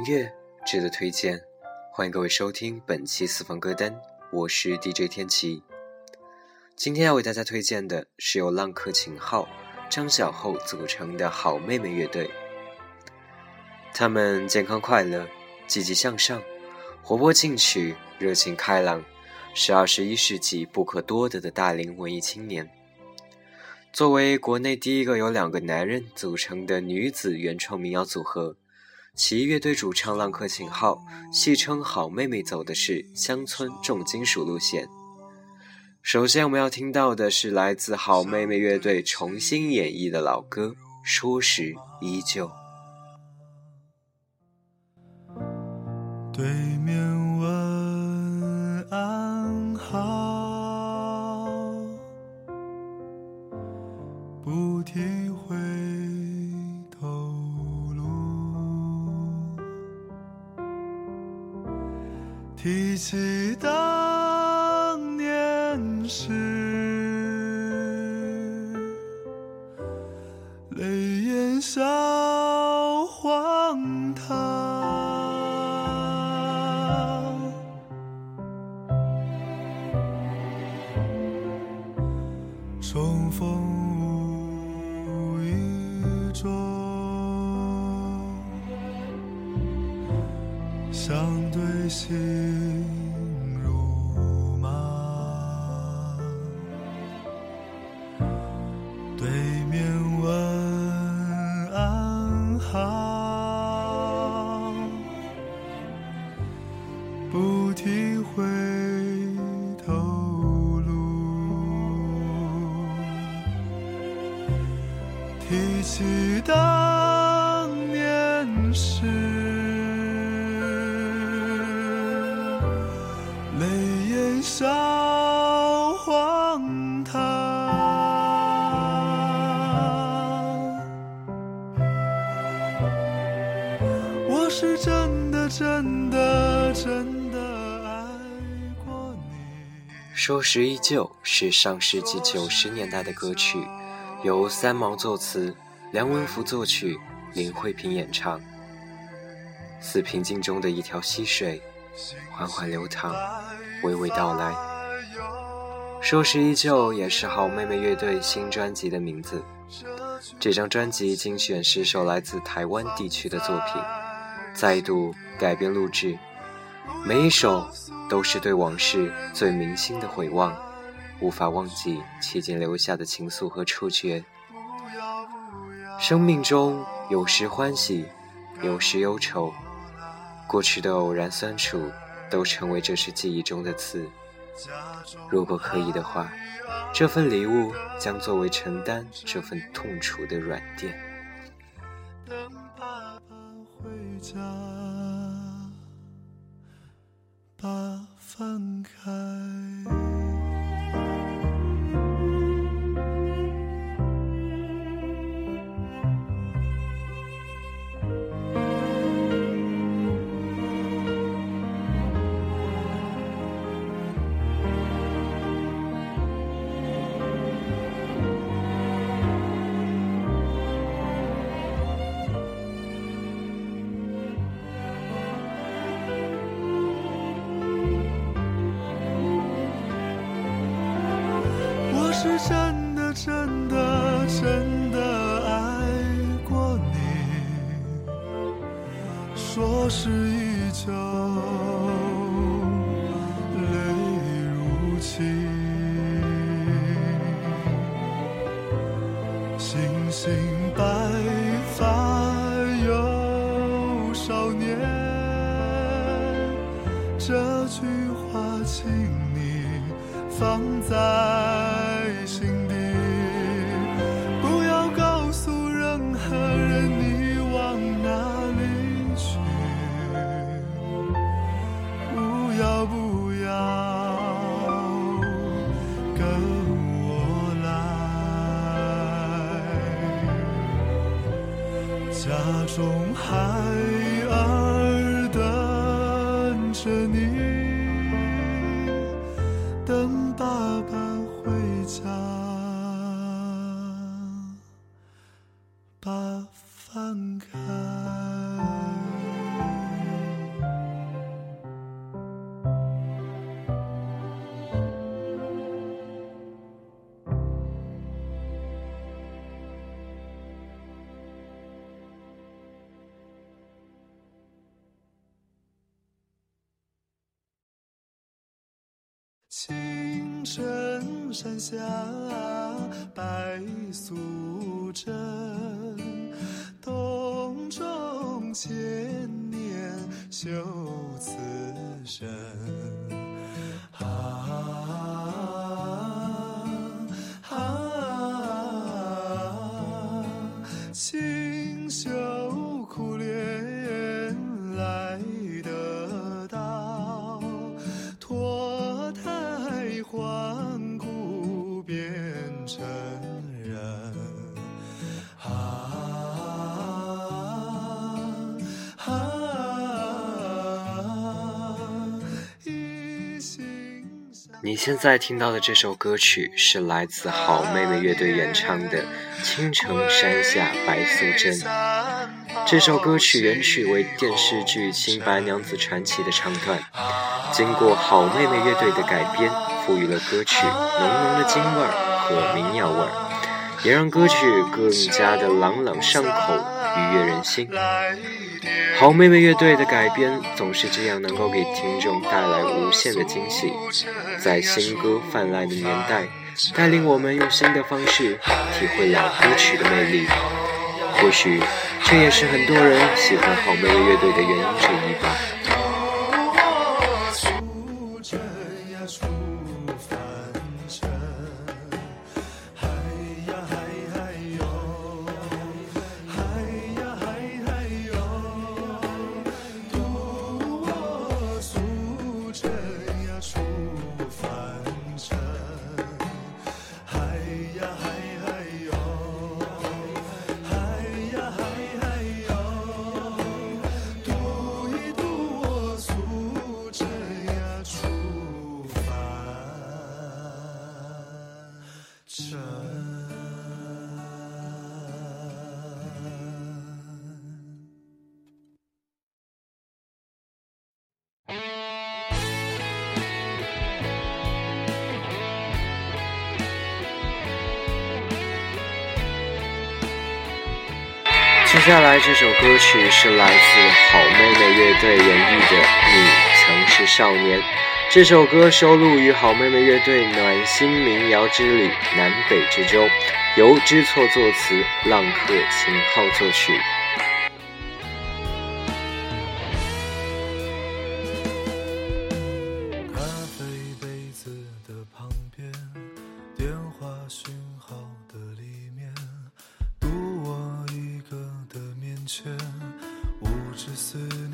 音乐值得推荐，欢迎各位收听本期私房歌单，我是 DJ 天琪。今天要为大家推荐的是由浪客秦昊、张小厚组成的好妹妹乐队。他们健康快乐、积极向上、活泼进取、热情开朗，是二十一世纪不可多得的大龄文艺青年。作为国内第一个由两个男人组成的女子原创民谣组合，其乐队主唱浪客秦昊戏称“好妹妹”走的是乡村重金属路线。首先，我们要听到的是来自好妹妹乐队重新演绎的老歌《说时依旧》。对面问安好，不提回。提起当年时，泪眼笑荒唐。对心。真的真的爱过你。说时依旧是上世纪九十年代的歌曲。由三毛作词，梁文福作曲，林慧萍演唱。似平静中的一条溪水，缓缓流淌，娓娓道来。说时依旧也是好妹妹乐队新专辑的名字。这张专辑精选十首来自台湾地区的作品，再度改编录制，每一首都是对往事最铭心的回望。无法忘记期间留下的情愫和触觉。生命中有时欢喜，有时忧愁，过去的偶然酸楚，都成为这是记忆中的刺。如果可以的话，这份礼物将作为承担这份痛楚的软垫。回家，把饭开。放在心底不要告诉任何人你往哪里去。不要不要跟我来家中孩儿等着你。等爸爸回家，千年修此身。你现在听到的这首歌曲是来自好妹妹乐队演唱的《青城山下白素贞》。这首歌曲原曲为电视剧《新白娘子传奇》的唱段，经过好妹妹乐队的改编，赋予了歌曲浓浓的京味儿和民谣味儿，也让歌曲更加的朗朗上口，愉悦人心。好妹妹乐队的改编总是这样，能够给听众带来无限的惊喜。在新歌泛滥的年代，带领我们用新的方式体会老歌曲的魅力。或许这也是很多人喜欢好妹妹乐队的原因之一吧。接下来这首歌曲是来自好妹妹乐队演绎的《你曾是少年》。这首歌收录于好妹妹乐队暖心民谣之旅南北之中，由知错作词，浪客秦昊作曲。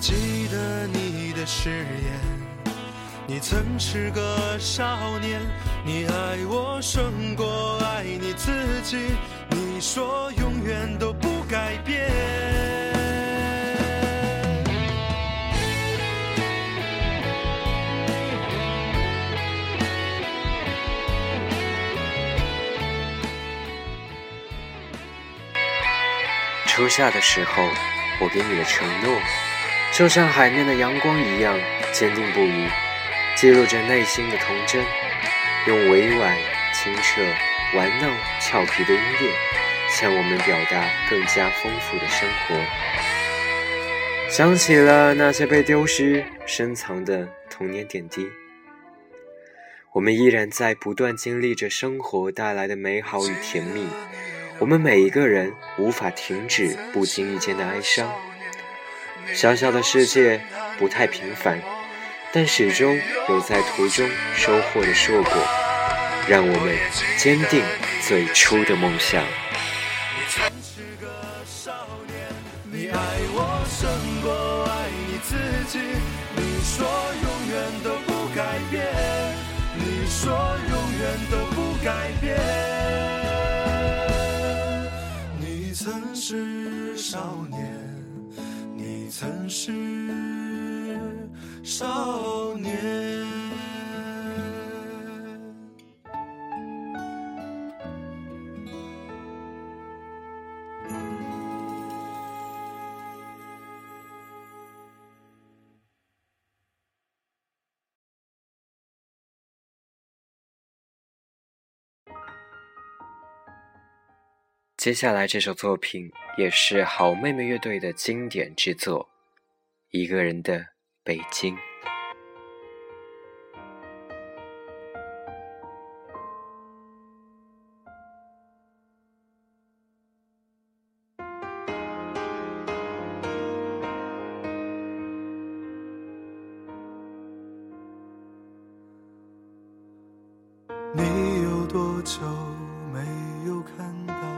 记得你的誓言，你曾是个少年，你爱我胜过爱你自己，你说永远都不改变。初夏的时候，我给你的承诺，就像海面的阳光一样坚定不移，记录着内心的童真，用委婉、清澈、玩闹、俏皮的音乐，向我们表达更加丰富的生活。想起了那些被丢失、深藏的童年点滴，我们依然在不断经历着生活带来的美好与甜蜜。我们每一个人无法停止不经意间的哀伤。小小的世界不太平凡，但始终有在途中收获的硕果，让我们坚定最初的梦想。你曾是个少年，你爱我胜过爱你自己。你说永远都不改变，你说永远都不改变。你曾是少年，曾是少年。接下来这首作品也是好妹妹乐队的经典之作，《一个人的北京》。你有多久没有看到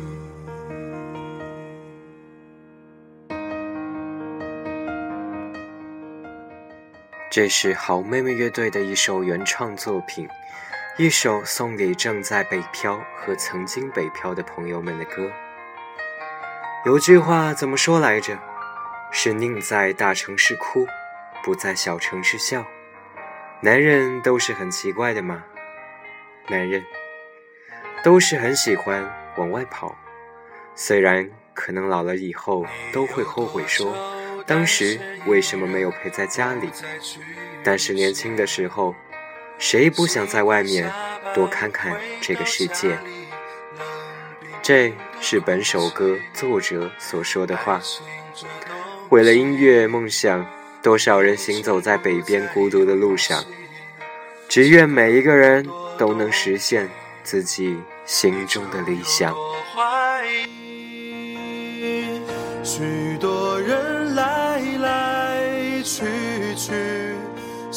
这是好妹妹乐队的一首原创作品，一首送给正在北漂和曾经北漂的朋友们的歌。有句话怎么说来着？是宁在大城市哭，不在小城市笑。男人都是很奇怪的吗？男人都是很喜欢往外跑，虽然可能老了以后都会后悔说。当时为什么没有陪在家里？但是年轻的时候，谁不想在外面多看看这个世界？这是本首歌作者所说的话。为了音乐梦想，多少人行走在北边孤独的路上？只愿每一个人都能实现自己心中的理想。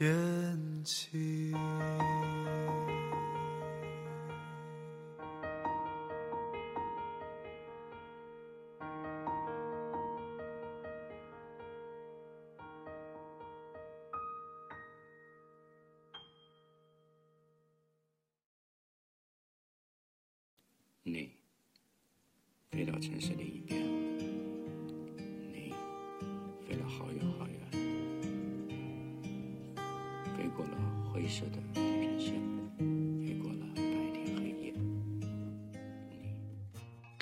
天气。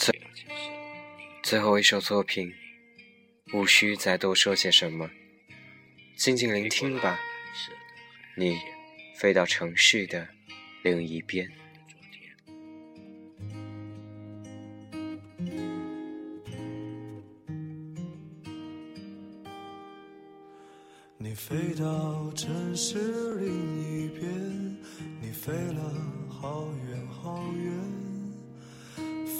最最后一首作品，无需再多说些什么，静静聆听吧。你飞到城市的另一边。你飞到城市另一边，你飞了好远好远，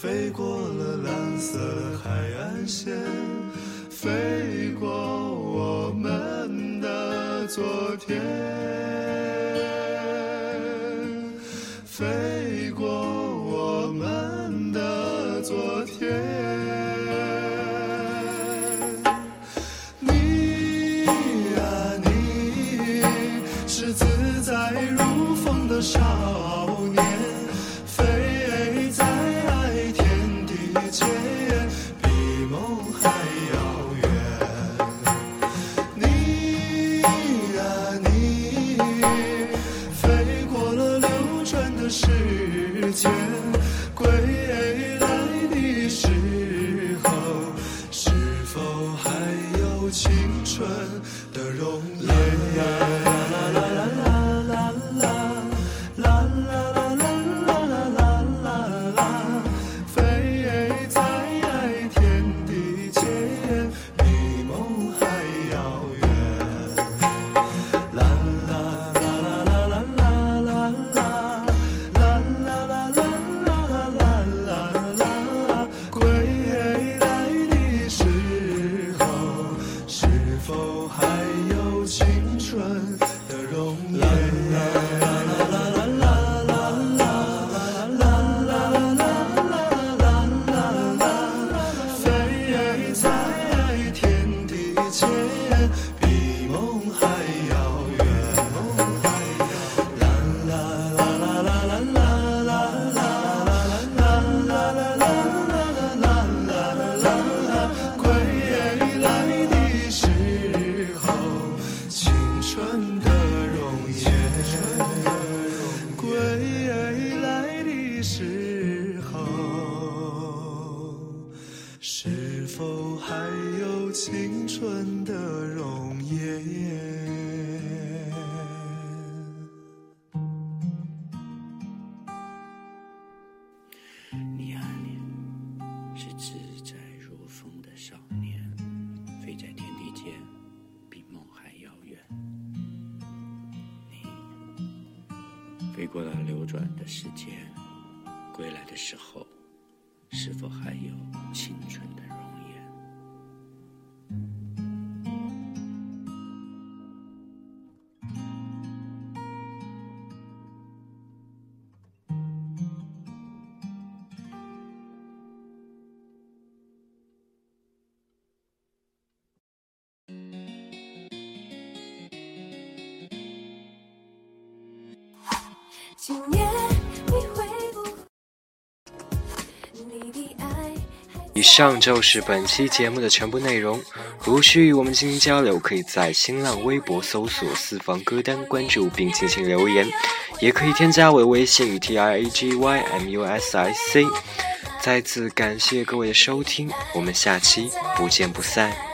飞过了蓝色海岸线，飞过我们的昨天，春的容过了流转的时间，归来的时候，不灭，你会不以上就是本期节目的全部内容。如需与我们进行交流，可以在新浪微博搜索“私房歌单”，关注并进行留言，也可以添加我的微信 t r a g y m u s i c。再次感谢各位的收听，我们下期不见不散。